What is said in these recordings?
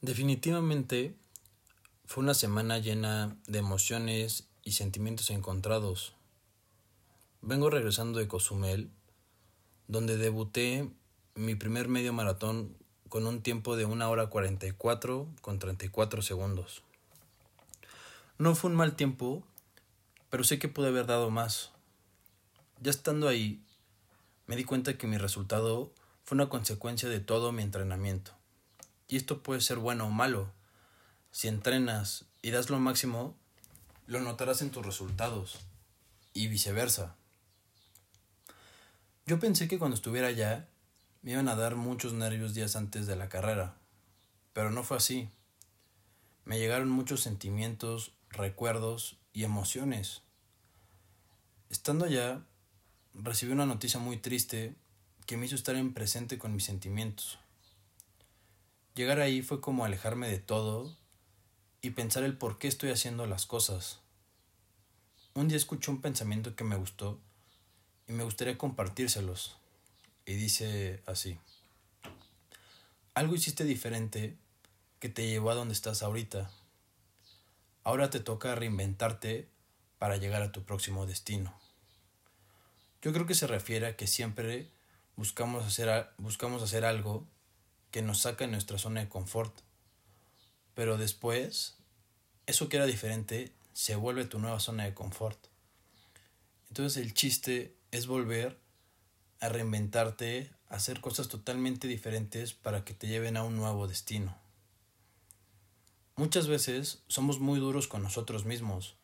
Definitivamente fue una semana llena de emociones y sentimientos encontrados. Vengo regresando de Cozumel, donde debuté mi primer medio maratón con un tiempo de una hora 44 con 34 segundos. No fue un mal tiempo, pero sé que pude haber dado más. Ya estando ahí, me di cuenta que mi resultado fue una consecuencia de todo mi entrenamiento. Y esto puede ser bueno o malo. Si entrenas y das lo máximo, lo notarás en tus resultados. Y viceversa. Yo pensé que cuando estuviera allá, me iban a dar muchos nervios días antes de la carrera. Pero no fue así. Me llegaron muchos sentimientos, recuerdos y emociones. Estando allá, recibí una noticia muy triste que me hizo estar en presente con mis sentimientos. Llegar ahí fue como alejarme de todo y pensar el por qué estoy haciendo las cosas. Un día escuché un pensamiento que me gustó y me gustaría compartírselos. Y dice así. Algo hiciste diferente que te llevó a donde estás ahorita. Ahora te toca reinventarte para llegar a tu próximo destino. Yo creo que se refiere a que siempre buscamos hacer, buscamos hacer algo que nos saca de nuestra zona de confort. Pero después, eso que era diferente se vuelve tu nueva zona de confort. Entonces el chiste es volver a reinventarte, hacer cosas totalmente diferentes para que te lleven a un nuevo destino. Muchas veces somos muy duros con nosotros mismos,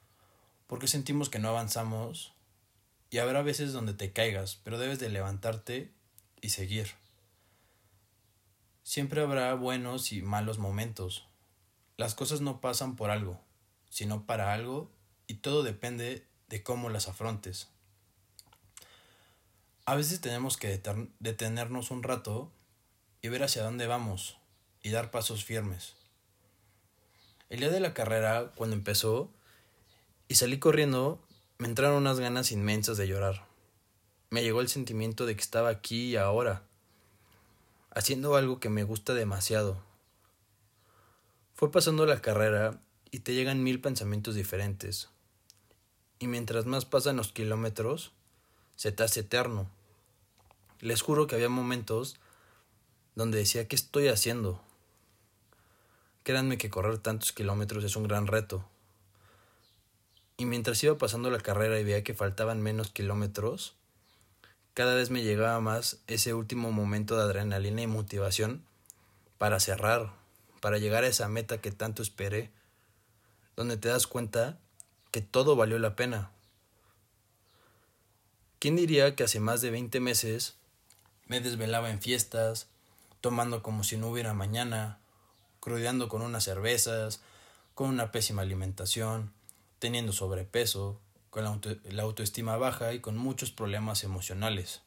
porque sentimos que no avanzamos y habrá veces donde te caigas, pero debes de levantarte y seguir. Siempre habrá buenos y malos momentos. Las cosas no pasan por algo, sino para algo, y todo depende de cómo las afrontes. A veces tenemos que detenernos un rato y ver hacia dónde vamos y dar pasos firmes. El día de la carrera, cuando empezó, y salí corriendo, me entraron unas ganas inmensas de llorar. Me llegó el sentimiento de que estaba aquí y ahora haciendo algo que me gusta demasiado. Fue pasando la carrera y te llegan mil pensamientos diferentes. Y mientras más pasan los kilómetros, se te hace eterno. Les juro que había momentos donde decía, ¿qué estoy haciendo? Créanme que correr tantos kilómetros es un gran reto. Y mientras iba pasando la carrera y veía que faltaban menos kilómetros, cada vez me llegaba más ese último momento de adrenalina y motivación para cerrar, para llegar a esa meta que tanto esperé, donde te das cuenta que todo valió la pena. ¿Quién diría que hace más de 20 meses me desvelaba en fiestas, tomando como si no hubiera mañana, crudeando con unas cervezas, con una pésima alimentación, teniendo sobrepeso, con la, autoestima baja y con muchos problemas emocionales.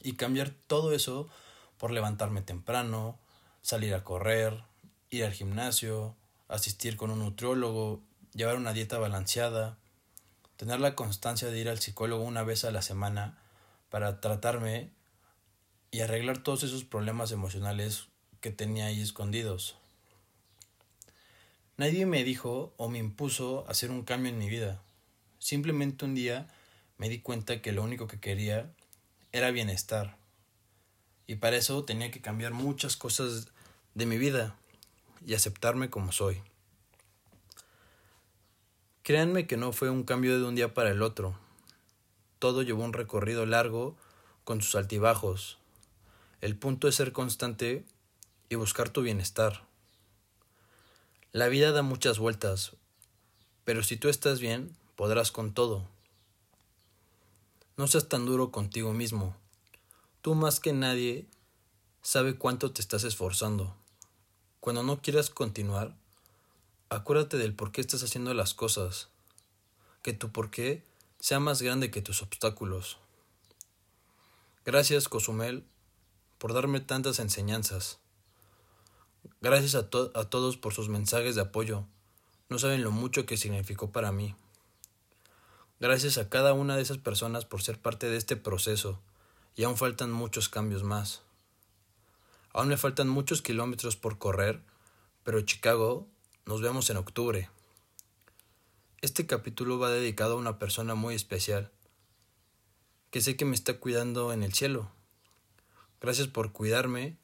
Y cambiar todo eso por levantarme temprano, salir a correr, ir al gimnasio, asistir con un nutriólogo, llevar una dieta balanceada, tener la constancia de ir al psicólogo una vez a la semana para tratarme y arreglar todos esos problemas emocionales que tenía ahí escondidos. Nadie me dijo o me impuso hacer un cambio en mi vida. Simplemente un día me di cuenta que lo único que quería era bienestar. Y para eso tenía que cambiar muchas cosas de mi vida y aceptarme como soy. Créanme que no fue un cambio de un día para el otro. Todo llevó un recorrido largo con sus altibajos. El punto es ser constante y buscar tu bienestar. La vida da muchas vueltas, pero si tú estás bien, podrás con todo. No seas tan duro contigo mismo. Tú más que nadie sabe cuánto te estás esforzando. Cuando no quieras continuar, acuérdate del por qué estás haciendo las cosas. Que tu por qué sea más grande que tus obstáculos. Gracias, Cozumel, por darme tantas enseñanzas. Gracias a, a todos por sus mensajes de apoyo. No saben lo mucho que significó para mí. Gracias a cada una de esas personas por ser parte de este proceso, y aún faltan muchos cambios más. Aún me faltan muchos kilómetros por correr, Pero Chicago, nos vemos en octubre. Este capítulo va dedicado a una persona muy especial, que sé que me está cuidando en el cielo. Gracias por cuidarme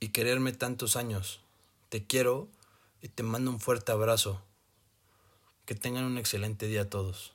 y quererme tantos años. Te quiero y te mando un fuerte abrazo. Que tengan un excelente día a todos.